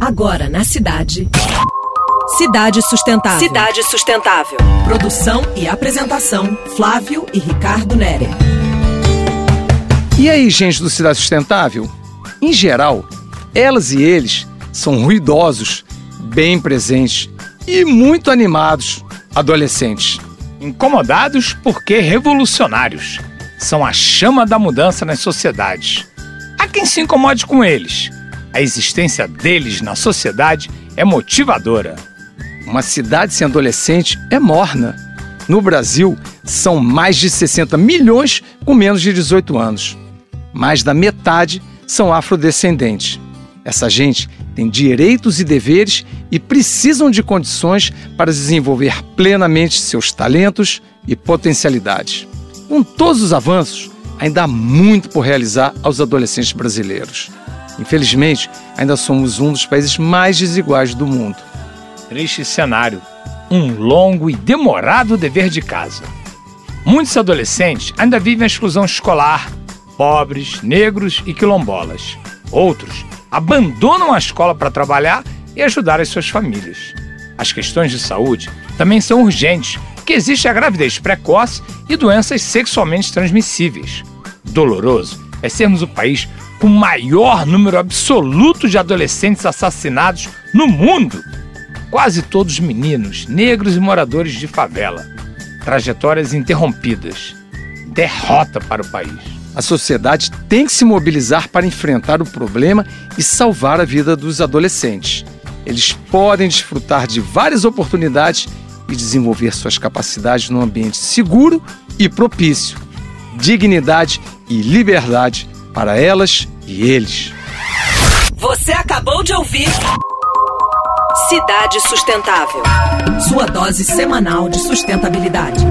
Agora na cidade. Cidade Sustentável. Cidade Sustentável. Produção e apresentação: Flávio e Ricardo Nere. E aí, gente do Cidade Sustentável? Em geral, elas e eles são ruidosos, bem presentes e muito animados adolescentes. Incomodados porque revolucionários. São a chama da mudança nas sociedades. Há quem se incomode com eles. A existência deles na sociedade é motivadora. Uma cidade sem adolescente é morna. No Brasil, são mais de 60 milhões com menos de 18 anos. Mais da metade são afrodescendentes. Essa gente tem direitos e deveres e precisam de condições para desenvolver plenamente seus talentos e potencialidades. Com todos os avanços, ainda há muito por realizar aos adolescentes brasileiros. Infelizmente, ainda somos um dos países mais desiguais do mundo. Triste cenário. Um longo e demorado dever de casa. Muitos adolescentes ainda vivem a exclusão escolar, pobres, negros e quilombolas. Outros abandonam a escola para trabalhar e ajudar as suas famílias. As questões de saúde também são urgentes, porque existe a gravidez precoce e doenças sexualmente transmissíveis. Doloroso é sermos o país com o maior número absoluto de adolescentes assassinados no mundo quase todos meninos, negros e moradores de favela. Trajetórias interrompidas. Derrota para o país. A sociedade tem que se mobilizar para enfrentar o problema e salvar a vida dos adolescentes. Eles podem desfrutar de várias oportunidades e desenvolver suas capacidades num ambiente seguro e propício. Dignidade e liberdade para elas e eles. Você acabou de ouvir. Cidade Sustentável. Sua dose semanal de sustentabilidade.